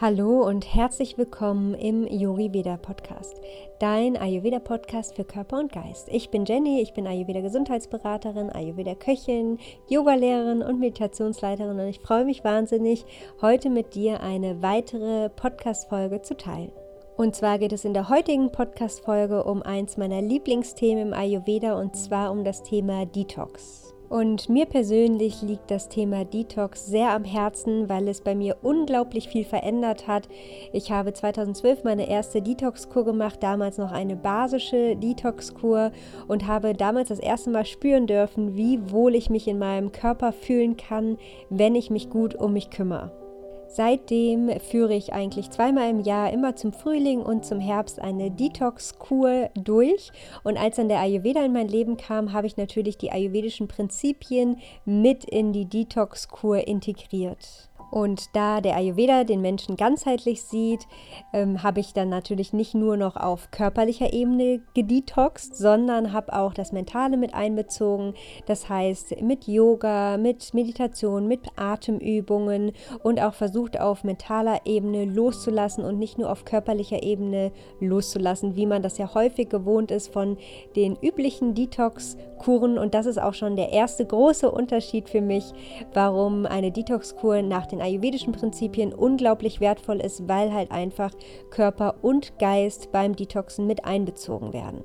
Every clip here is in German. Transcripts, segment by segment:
Hallo und herzlich willkommen im Yogi Veda Podcast, dein Ayurveda Podcast, für Körper und Geist. Ich bin Jenny, ich bin Ayurveda Gesundheitsberaterin, Ayurveda Köchin, Yogalehrerin und Meditationsleiterin und ich freue mich wahnsinnig, heute mit dir eine weitere Podcast Folge zu teilen. Und zwar geht es in der heutigen Podcast Folge um eins meiner Lieblingsthemen im Ayurveda und zwar um das Thema Detox. Und mir persönlich liegt das Thema Detox sehr am Herzen, weil es bei mir unglaublich viel verändert hat. Ich habe 2012 meine erste Detox-Kur gemacht, damals noch eine basische Detox-Kur und habe damals das erste Mal spüren dürfen, wie wohl ich mich in meinem Körper fühlen kann, wenn ich mich gut um mich kümmere. Seitdem führe ich eigentlich zweimal im Jahr immer zum Frühling und zum Herbst eine Detox-Kur durch. Und als dann der Ayurveda in mein Leben kam, habe ich natürlich die ayurvedischen Prinzipien mit in die Detox-Kur integriert. Und da der Ayurveda den Menschen ganzheitlich sieht, ähm, habe ich dann natürlich nicht nur noch auf körperlicher Ebene gedetoxt, sondern habe auch das Mentale mit einbezogen. Das heißt mit Yoga, mit Meditation, mit Atemübungen und auch versucht auf mentaler Ebene loszulassen und nicht nur auf körperlicher Ebene loszulassen, wie man das ja häufig gewohnt ist von den üblichen Detox-Kuren. Und das ist auch schon der erste große Unterschied für mich, warum eine Detox-Kur nach den den ayurvedischen Prinzipien unglaublich wertvoll ist, weil halt einfach Körper und Geist beim Detoxen mit einbezogen werden.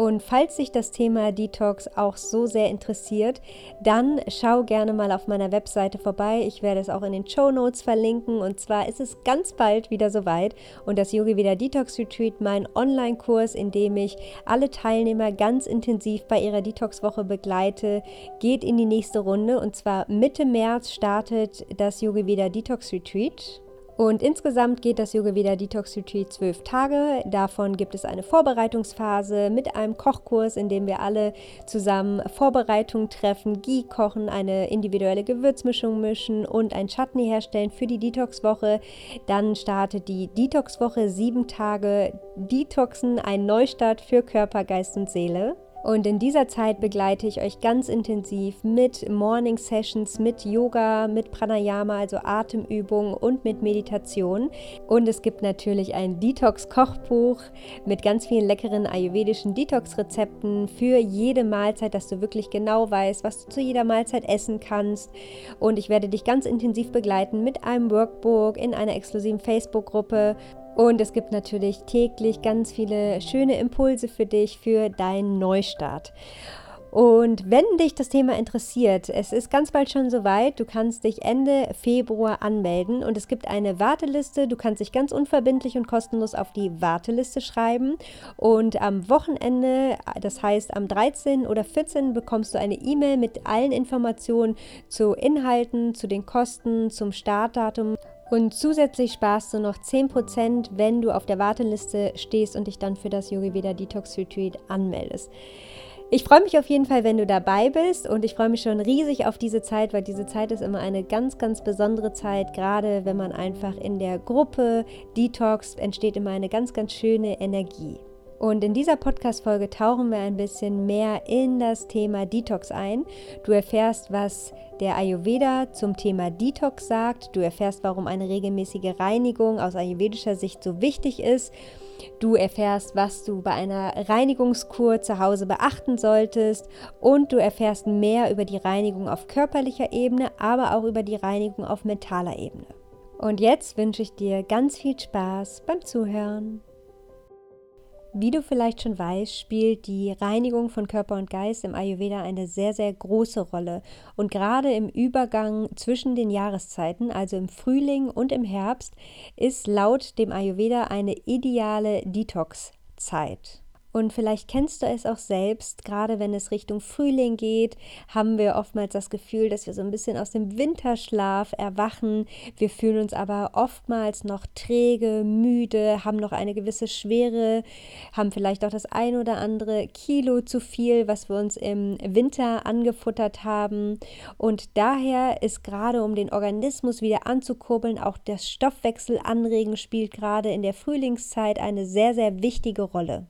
Und falls sich das Thema Detox auch so sehr interessiert, dann schau gerne mal auf meiner Webseite vorbei. Ich werde es auch in den Show Notes verlinken. Und zwar ist es ganz bald wieder soweit und das Yogi Vida Detox Retreat, mein Online-Kurs, in dem ich alle Teilnehmer ganz intensiv bei ihrer Detox-Woche begleite, geht in die nächste Runde. Und zwar Mitte März startet das Yogi Vida Detox Retreat. Und insgesamt geht das Yoga Veda Detox Retreat zwölf Tage. Davon gibt es eine Vorbereitungsphase mit einem Kochkurs, in dem wir alle zusammen Vorbereitungen treffen, Ghee kochen, eine individuelle Gewürzmischung mischen und ein Chutney herstellen für die Detox-Woche. Dann startet die Detox-Woche, sieben Tage Detoxen, ein Neustart für Körper, Geist und Seele. Und in dieser Zeit begleite ich euch ganz intensiv mit Morning Sessions, mit Yoga, mit Pranayama, also Atemübungen und mit Meditation. Und es gibt natürlich ein Detox-Kochbuch mit ganz vielen leckeren ayurvedischen Detox-Rezepten für jede Mahlzeit, dass du wirklich genau weißt, was du zu jeder Mahlzeit essen kannst. Und ich werde dich ganz intensiv begleiten mit einem Workbook in einer exklusiven Facebook-Gruppe und es gibt natürlich täglich ganz viele schöne Impulse für dich, für deinen Neustart. Und wenn dich das Thema interessiert, es ist ganz bald schon soweit, du kannst dich Ende Februar anmelden und es gibt eine Warteliste. Du kannst dich ganz unverbindlich und kostenlos auf die Warteliste schreiben und am Wochenende, das heißt am 13. oder 14. bekommst du eine E-Mail mit allen Informationen zu Inhalten, zu den Kosten, zum Startdatum und zusätzlich sparst du noch 10%, wenn du auf der Warteliste stehst und dich dann für das Yogi Veda Detox Retreat anmeldest. Ich freue mich auf jeden Fall, wenn du dabei bist und ich freue mich schon riesig auf diese Zeit, weil diese Zeit ist immer eine ganz, ganz besondere Zeit. Gerade wenn man einfach in der Gruppe detoxt, entsteht immer eine ganz, ganz schöne Energie. Und in dieser Podcast-Folge tauchen wir ein bisschen mehr in das Thema Detox ein. Du erfährst, was der Ayurveda zum Thema Detox sagt. Du erfährst, warum eine regelmäßige Reinigung aus ayurvedischer Sicht so wichtig ist. Du erfährst, was du bei einer Reinigungskur zu Hause beachten solltest und du erfährst mehr über die Reinigung auf körperlicher Ebene, aber auch über die Reinigung auf mentaler Ebene. Und jetzt wünsche ich dir ganz viel Spaß beim Zuhören. Wie du vielleicht schon weißt, spielt die Reinigung von Körper und Geist im Ayurveda eine sehr, sehr große Rolle. Und gerade im Übergang zwischen den Jahreszeiten, also im Frühling und im Herbst, ist laut dem Ayurveda eine ideale Detox-Zeit. Und vielleicht kennst du es auch selbst, gerade wenn es Richtung Frühling geht, haben wir oftmals das Gefühl, dass wir so ein bisschen aus dem Winterschlaf erwachen. Wir fühlen uns aber oftmals noch träge, müde, haben noch eine gewisse Schwere, haben vielleicht auch das ein oder andere Kilo zu viel, was wir uns im Winter angefuttert haben. Und daher ist gerade, um den Organismus wieder anzukurbeln, auch das Stoffwechselanregen spielt gerade in der Frühlingszeit eine sehr, sehr wichtige Rolle.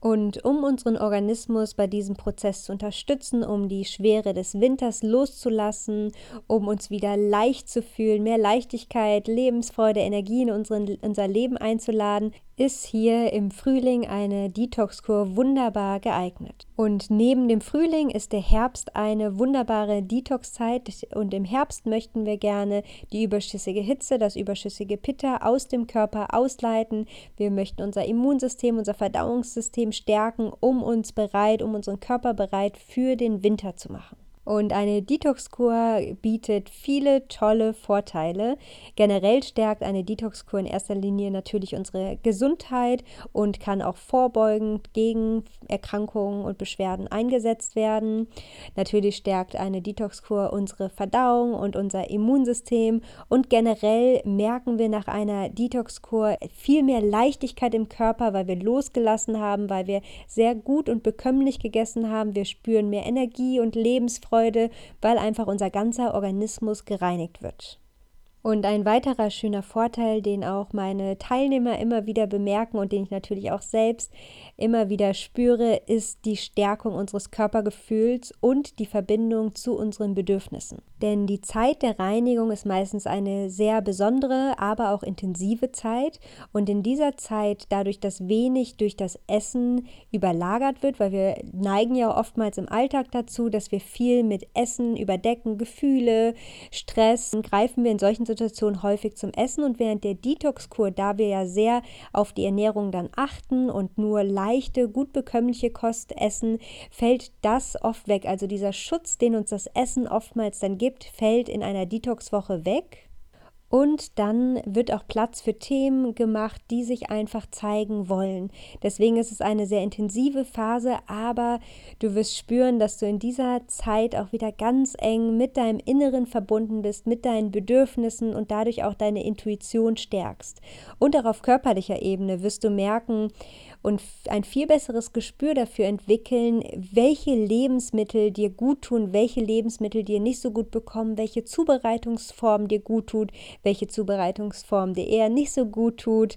Und um unseren Organismus bei diesem Prozess zu unterstützen, um die Schwere des Winters loszulassen, um uns wieder leicht zu fühlen, mehr Leichtigkeit, Lebensfreude, Energie in unseren, unser Leben einzuladen, ist hier im Frühling eine Detox-Kur wunderbar geeignet. Und neben dem Frühling ist der Herbst eine wunderbare Detox-Zeit und im Herbst möchten wir gerne die überschüssige Hitze, das überschüssige Pitta aus dem Körper ausleiten. Wir möchten unser Immunsystem, unser Verdauungssystem stärken, um uns bereit, um unseren Körper bereit für den Winter zu machen. Und eine Detox-Kur bietet viele tolle Vorteile. Generell stärkt eine Detox-Kur in erster Linie natürlich unsere Gesundheit und kann auch vorbeugend gegen Erkrankungen und Beschwerden eingesetzt werden. Natürlich stärkt eine Detox-Kur unsere Verdauung und unser Immunsystem. Und generell merken wir nach einer Detox-Kur viel mehr Leichtigkeit im Körper, weil wir losgelassen haben, weil wir sehr gut und bekömmlich gegessen haben. Wir spüren mehr Energie und Lebensfreude Freude, weil einfach unser ganzer Organismus gereinigt wird. Und ein weiterer schöner Vorteil, den auch meine Teilnehmer immer wieder bemerken und den ich natürlich auch selbst immer wieder spüre, ist die Stärkung unseres Körpergefühls und die Verbindung zu unseren Bedürfnissen. Denn die Zeit der Reinigung ist meistens eine sehr besondere, aber auch intensive Zeit. Und in dieser Zeit, dadurch, dass wenig durch das Essen überlagert wird, weil wir neigen ja oftmals im Alltag dazu, dass wir viel mit Essen überdecken, Gefühle, Stress, greifen wir in solchen Situation häufig zum Essen und während der Detox-Kur, da wir ja sehr auf die Ernährung dann achten und nur leichte, gut bekömmliche Kost essen, fällt das oft weg. Also dieser Schutz, den uns das Essen oftmals dann gibt, fällt in einer Detox-Woche weg. Und dann wird auch Platz für Themen gemacht, die sich einfach zeigen wollen. Deswegen ist es eine sehr intensive Phase, aber du wirst spüren, dass du in dieser Zeit auch wieder ganz eng mit deinem Inneren verbunden bist, mit deinen Bedürfnissen und dadurch auch deine Intuition stärkst. Und auch auf körperlicher Ebene wirst du merken, und ein viel besseres Gespür dafür entwickeln, welche Lebensmittel dir gut tun, welche Lebensmittel dir nicht so gut bekommen, welche Zubereitungsform dir gut tut, welche Zubereitungsform dir eher nicht so gut tut.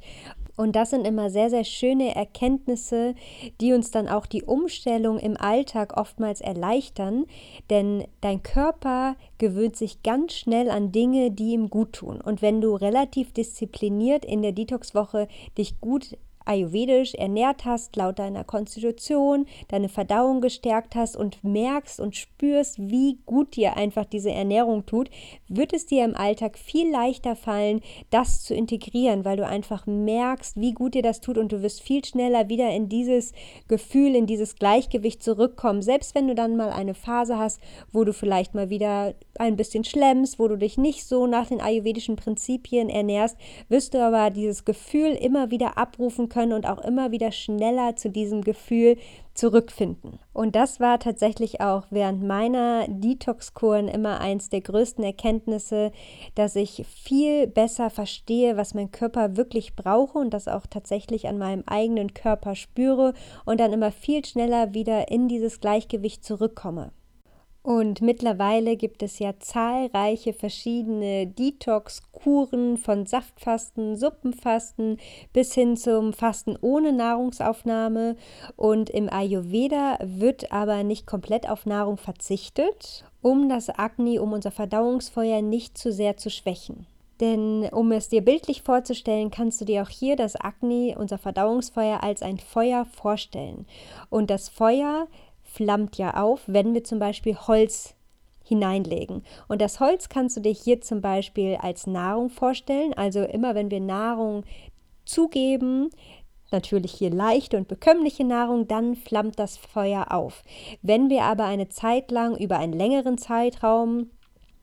Und das sind immer sehr, sehr schöne Erkenntnisse, die uns dann auch die Umstellung im Alltag oftmals erleichtern, denn dein Körper gewöhnt sich ganz schnell an Dinge, die ihm gut tun. Und wenn du relativ diszipliniert in der Detox-Woche dich gut ayurvedisch ernährt hast, laut deiner Konstitution, deine Verdauung gestärkt hast und merkst und spürst, wie gut dir einfach diese Ernährung tut, wird es dir im Alltag viel leichter fallen, das zu integrieren, weil du einfach merkst, wie gut dir das tut und du wirst viel schneller wieder in dieses Gefühl, in dieses Gleichgewicht zurückkommen. Selbst wenn du dann mal eine Phase hast, wo du vielleicht mal wieder ein bisschen schlemmst, wo du dich nicht so nach den ayurvedischen Prinzipien ernährst, wirst du aber dieses Gefühl immer wieder abrufen können und auch immer wieder schneller zu diesem Gefühl zurückfinden. Und das war tatsächlich auch während meiner Detox-Kuren immer eins der größten Erkenntnisse, dass ich viel besser verstehe, was mein Körper wirklich brauche und das auch tatsächlich an meinem eigenen Körper spüre und dann immer viel schneller wieder in dieses Gleichgewicht zurückkomme. Und mittlerweile gibt es ja zahlreiche verschiedene Detox-Kuren von Saftfasten, Suppenfasten bis hin zum Fasten ohne Nahrungsaufnahme. Und im Ayurveda wird aber nicht komplett auf Nahrung verzichtet, um das Agni, um unser Verdauungsfeuer nicht zu sehr zu schwächen. Denn um es dir bildlich vorzustellen, kannst du dir auch hier das Agni, unser Verdauungsfeuer, als ein Feuer vorstellen. Und das Feuer flammt ja auf, wenn wir zum Beispiel Holz hineinlegen. Und das Holz kannst du dir hier zum Beispiel als Nahrung vorstellen. Also immer wenn wir Nahrung zugeben, natürlich hier leichte und bekömmliche Nahrung, dann flammt das Feuer auf. Wenn wir aber eine Zeit lang über einen längeren Zeitraum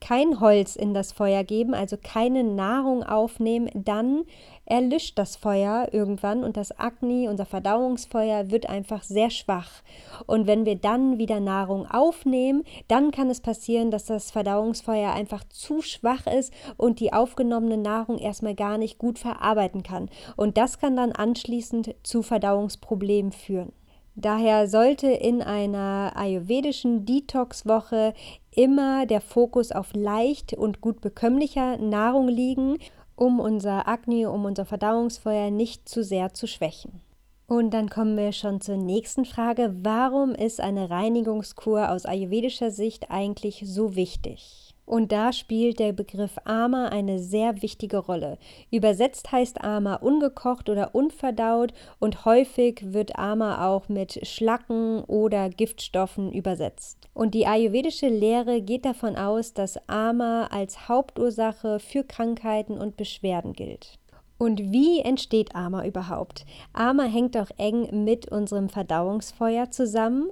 kein Holz in das Feuer geben, also keine Nahrung aufnehmen, dann erlischt das Feuer irgendwann und das Agni, unser Verdauungsfeuer, wird einfach sehr schwach. Und wenn wir dann wieder Nahrung aufnehmen, dann kann es passieren, dass das Verdauungsfeuer einfach zu schwach ist und die aufgenommene Nahrung erstmal gar nicht gut verarbeiten kann. Und das kann dann anschließend zu Verdauungsproblemen führen. Daher sollte in einer ayurvedischen Detox-Woche immer der Fokus auf leicht und gut bekömmlicher Nahrung liegen, um unser Agni, um unser Verdauungsfeuer nicht zu sehr zu schwächen. Und dann kommen wir schon zur nächsten Frage. Warum ist eine Reinigungskur aus ayurvedischer Sicht eigentlich so wichtig? Und da spielt der Begriff Ama eine sehr wichtige Rolle. Übersetzt heißt Ama ungekocht oder unverdaut und häufig wird Ama auch mit Schlacken oder Giftstoffen übersetzt. Und die ayurvedische Lehre geht davon aus, dass Ama als Hauptursache für Krankheiten und Beschwerden gilt. Und wie entsteht Ama überhaupt? Ama hängt auch eng mit unserem Verdauungsfeuer zusammen.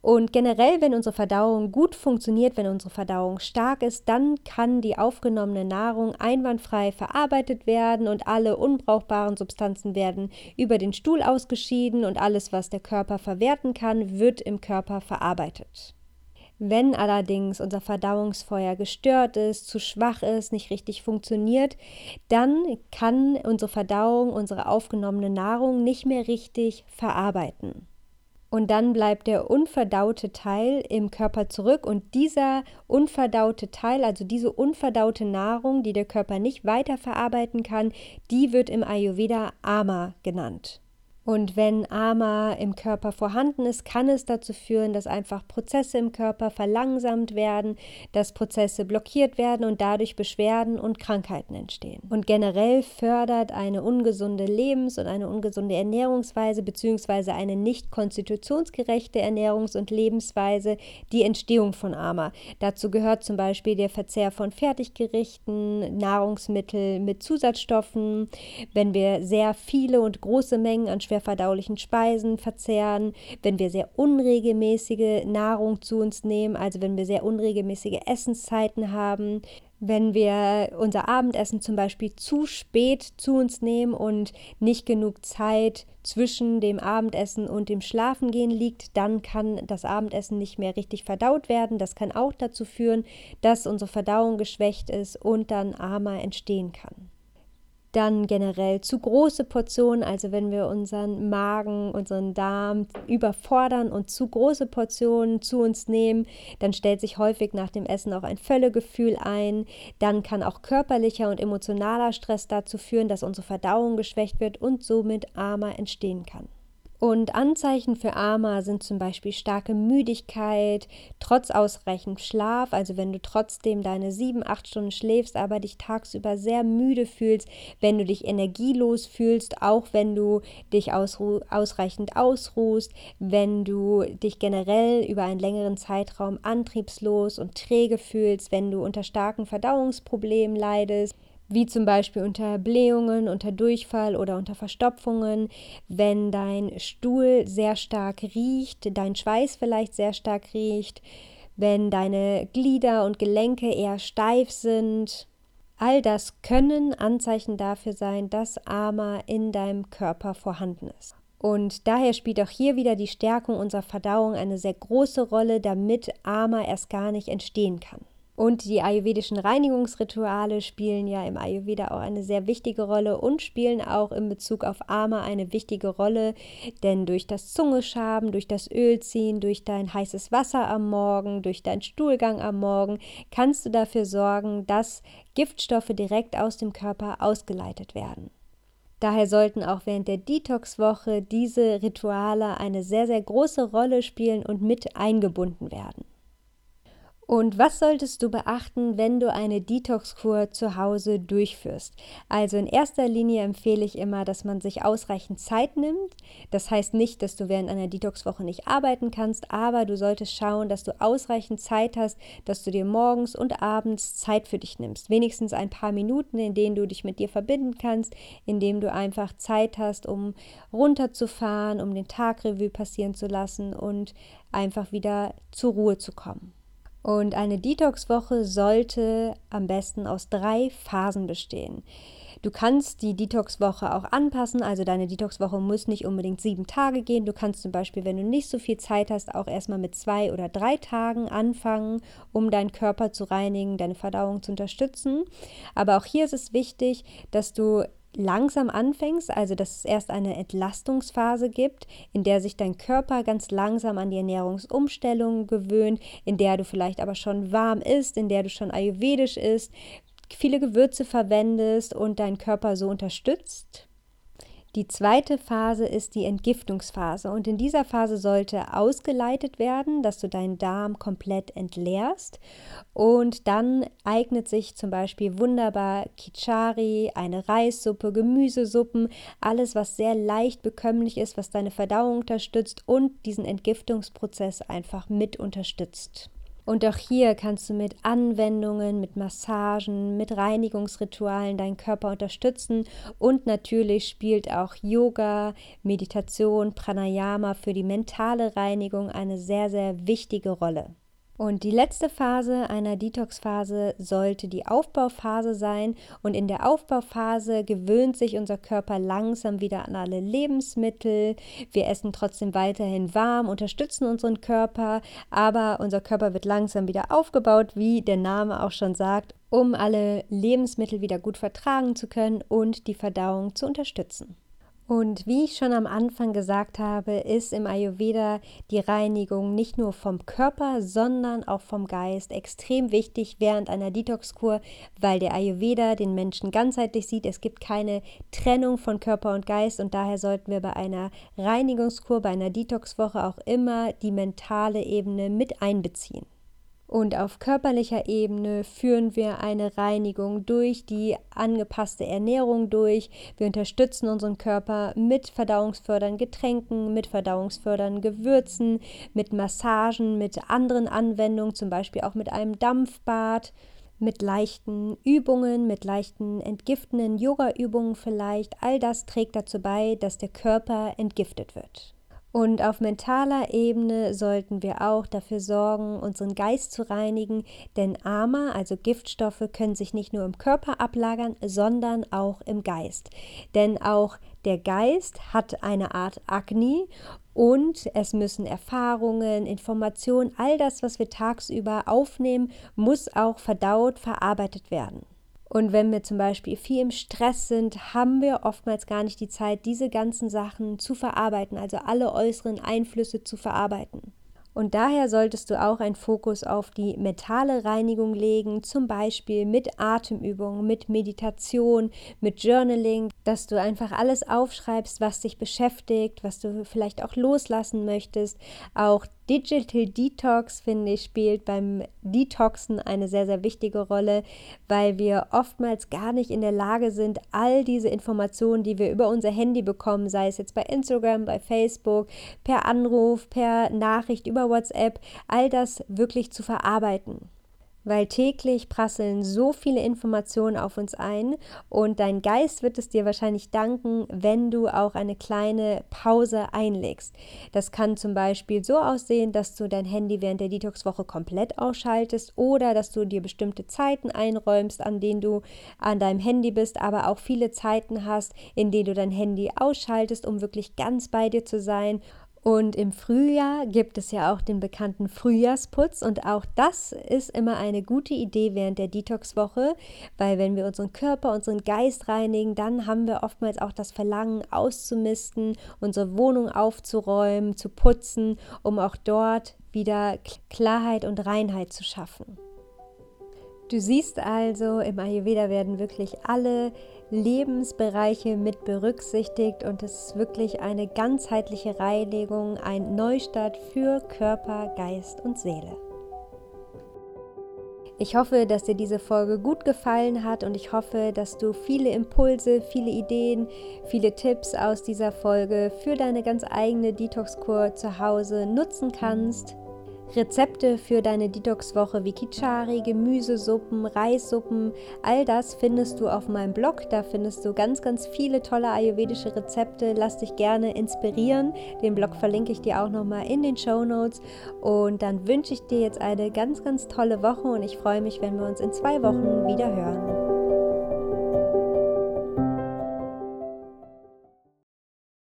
Und generell, wenn unsere Verdauung gut funktioniert, wenn unsere Verdauung stark ist, dann kann die aufgenommene Nahrung einwandfrei verarbeitet werden und alle unbrauchbaren Substanzen werden über den Stuhl ausgeschieden und alles, was der Körper verwerten kann, wird im Körper verarbeitet. Wenn allerdings unser Verdauungsfeuer gestört ist, zu schwach ist, nicht richtig funktioniert, dann kann unsere Verdauung unsere aufgenommene Nahrung nicht mehr richtig verarbeiten. Und dann bleibt der unverdaute Teil im Körper zurück und dieser unverdaute Teil, also diese unverdaute Nahrung, die der Körper nicht weiterverarbeiten kann, die wird im Ayurveda Ama genannt. Und wenn Ama im Körper vorhanden ist, kann es dazu führen, dass einfach Prozesse im Körper verlangsamt werden, dass Prozesse blockiert werden und dadurch Beschwerden und Krankheiten entstehen. Und generell fördert eine ungesunde Lebens- und eine ungesunde Ernährungsweise bzw. eine nicht konstitutionsgerechte Ernährungs- und Lebensweise die Entstehung von Ama. Dazu gehört zum Beispiel der Verzehr von Fertiggerichten, Nahrungsmittel mit Zusatzstoffen, wenn wir sehr viele und große Mengen an schwer schwer verdaulichen Speisen verzehren, wenn wir sehr unregelmäßige Nahrung zu uns nehmen, also wenn wir sehr unregelmäßige Essenszeiten haben, wenn wir unser Abendessen zum Beispiel zu spät zu uns nehmen und nicht genug Zeit zwischen dem Abendessen und dem Schlafengehen liegt, dann kann das Abendessen nicht mehr richtig verdaut werden. Das kann auch dazu führen, dass unsere Verdauung geschwächt ist und dann Ama entstehen kann. Dann generell zu große Portionen, also wenn wir unseren Magen, unseren Darm überfordern und zu große Portionen zu uns nehmen, dann stellt sich häufig nach dem Essen auch ein Völlegefühl ein. Dann kann auch körperlicher und emotionaler Stress dazu führen, dass unsere Verdauung geschwächt wird und somit Ama entstehen kann. Und Anzeichen für Ama sind zum Beispiel starke Müdigkeit, trotz ausreichend Schlaf, also wenn du trotzdem deine sieben, acht Stunden schläfst, aber dich tagsüber sehr müde fühlst, wenn du dich energielos fühlst, auch wenn du dich ausreichend ausruhst, wenn du dich generell über einen längeren Zeitraum antriebslos und träge fühlst, wenn du unter starken Verdauungsproblemen leidest wie zum Beispiel unter Blähungen, unter Durchfall oder unter Verstopfungen, wenn dein Stuhl sehr stark riecht, dein Schweiß vielleicht sehr stark riecht, wenn deine Glieder und Gelenke eher steif sind. All das können Anzeichen dafür sein, dass Ama in deinem Körper vorhanden ist. Und daher spielt auch hier wieder die Stärkung unserer Verdauung eine sehr große Rolle, damit Ama erst gar nicht entstehen kann. Und die ayurvedischen Reinigungsrituale spielen ja im Ayurveda auch eine sehr wichtige Rolle und spielen auch in Bezug auf Ama eine wichtige Rolle, denn durch das Zungeschaben, durch das Ölziehen, durch dein heißes Wasser am Morgen, durch deinen Stuhlgang am Morgen kannst du dafür sorgen, dass Giftstoffe direkt aus dem Körper ausgeleitet werden. Daher sollten auch während der Detox-Woche diese Rituale eine sehr, sehr große Rolle spielen und mit eingebunden werden. Und was solltest du beachten, wenn du eine Detox-Kur zu Hause durchführst? Also in erster Linie empfehle ich immer, dass man sich ausreichend Zeit nimmt. Das heißt nicht, dass du während einer Detox-Woche nicht arbeiten kannst, aber du solltest schauen, dass du ausreichend Zeit hast, dass du dir morgens und abends Zeit für dich nimmst. Wenigstens ein paar Minuten, in denen du dich mit dir verbinden kannst, indem du einfach Zeit hast, um runterzufahren, um den Tag Revue passieren zu lassen und einfach wieder zur Ruhe zu kommen. Und eine Detox-Woche sollte am besten aus drei Phasen bestehen. Du kannst die Detox-Woche auch anpassen, also deine Detox-Woche muss nicht unbedingt sieben Tage gehen. Du kannst zum Beispiel, wenn du nicht so viel Zeit hast, auch erstmal mit zwei oder drei Tagen anfangen, um deinen Körper zu reinigen, deine Verdauung zu unterstützen. Aber auch hier ist es wichtig, dass du langsam anfängst, also dass es erst eine Entlastungsphase gibt, in der sich dein Körper ganz langsam an die Ernährungsumstellung gewöhnt, in der du vielleicht aber schon warm isst, in der du schon ayurvedisch isst, viele Gewürze verwendest und deinen Körper so unterstützt. Die zweite Phase ist die Entgiftungsphase und in dieser Phase sollte ausgeleitet werden, dass du deinen Darm komplett entleerst und dann eignet sich zum Beispiel wunderbar Kichari, eine Reissuppe, Gemüsesuppen, alles was sehr leicht bekömmlich ist, was deine Verdauung unterstützt und diesen Entgiftungsprozess einfach mit unterstützt. Und auch hier kannst du mit Anwendungen, mit Massagen, mit Reinigungsritualen deinen Körper unterstützen. Und natürlich spielt auch Yoga, Meditation, Pranayama für die mentale Reinigung eine sehr, sehr wichtige Rolle. Und die letzte Phase einer Detox-Phase sollte die Aufbauphase sein. Und in der Aufbauphase gewöhnt sich unser Körper langsam wieder an alle Lebensmittel. Wir essen trotzdem weiterhin warm, unterstützen unseren Körper, aber unser Körper wird langsam wieder aufgebaut, wie der Name auch schon sagt, um alle Lebensmittel wieder gut vertragen zu können und die Verdauung zu unterstützen. Und wie ich schon am Anfang gesagt habe, ist im Ayurveda die Reinigung nicht nur vom Körper, sondern auch vom Geist extrem wichtig während einer Detox-Kur, weil der Ayurveda den Menschen ganzheitlich sieht. Es gibt keine Trennung von Körper und Geist und daher sollten wir bei einer Reinigungskur, bei einer Detox-Woche auch immer die mentale Ebene mit einbeziehen. Und auf körperlicher Ebene führen wir eine Reinigung durch die angepasste Ernährung durch. Wir unterstützen unseren Körper mit verdauungsfördernden Getränken, mit verdauungsfördernden Gewürzen, mit Massagen, mit anderen Anwendungen, zum Beispiel auch mit einem Dampfbad mit leichten Übungen, mit leichten entgiftenden Yoga-Übungen vielleicht. All das trägt dazu bei, dass der Körper entgiftet wird. Und auf mentaler Ebene sollten wir auch dafür sorgen, unseren Geist zu reinigen, denn Ama, also Giftstoffe, können sich nicht nur im Körper ablagern, sondern auch im Geist. Denn auch der Geist hat eine Art Agni und es müssen Erfahrungen, Informationen, all das, was wir tagsüber aufnehmen, muss auch verdaut, verarbeitet werden. Und wenn wir zum Beispiel viel im Stress sind, haben wir oftmals gar nicht die Zeit, diese ganzen Sachen zu verarbeiten, also alle äußeren Einflüsse zu verarbeiten. Und daher solltest du auch einen Fokus auf die mentale Reinigung legen, zum Beispiel mit Atemübungen, mit Meditation, mit Journaling, dass du einfach alles aufschreibst, was dich beschäftigt, was du vielleicht auch loslassen möchtest. Auch Digital Detox, finde ich, spielt beim Detoxen eine sehr, sehr wichtige Rolle, weil wir oftmals gar nicht in der Lage sind, all diese Informationen, die wir über unser Handy bekommen, sei es jetzt bei Instagram, bei Facebook, per Anruf, per Nachricht, über WhatsApp, all das wirklich zu verarbeiten weil täglich prasseln so viele Informationen auf uns ein und dein Geist wird es dir wahrscheinlich danken, wenn du auch eine kleine Pause einlegst. Das kann zum Beispiel so aussehen, dass du dein Handy während der Detox-Woche komplett ausschaltest oder dass du dir bestimmte Zeiten einräumst, an denen du an deinem Handy bist, aber auch viele Zeiten hast, in denen du dein Handy ausschaltest, um wirklich ganz bei dir zu sein und im Frühjahr gibt es ja auch den bekannten Frühjahrsputz und auch das ist immer eine gute Idee während der Detox-Woche, weil wenn wir unseren Körper, unseren Geist reinigen, dann haben wir oftmals auch das Verlangen auszumisten, unsere Wohnung aufzuräumen, zu putzen, um auch dort wieder Klarheit und Reinheit zu schaffen. Du siehst also, im Ayurveda werden wirklich alle Lebensbereiche mit berücksichtigt und es ist wirklich eine ganzheitliche Reinigung, ein Neustart für Körper, Geist und Seele. Ich hoffe, dass dir diese Folge gut gefallen hat und ich hoffe, dass du viele Impulse, viele Ideen, viele Tipps aus dieser Folge für deine ganz eigene Detox-Kur zu Hause nutzen kannst. Rezepte für deine Detox-Woche wie Kichari, Gemüsesuppen, Reissuppen, all das findest du auf meinem Blog. Da findest du ganz, ganz viele tolle ayurvedische Rezepte. Lass dich gerne inspirieren. Den Blog verlinke ich dir auch nochmal in den Show Notes. Und dann wünsche ich dir jetzt eine ganz, ganz tolle Woche und ich freue mich, wenn wir uns in zwei Wochen wieder hören.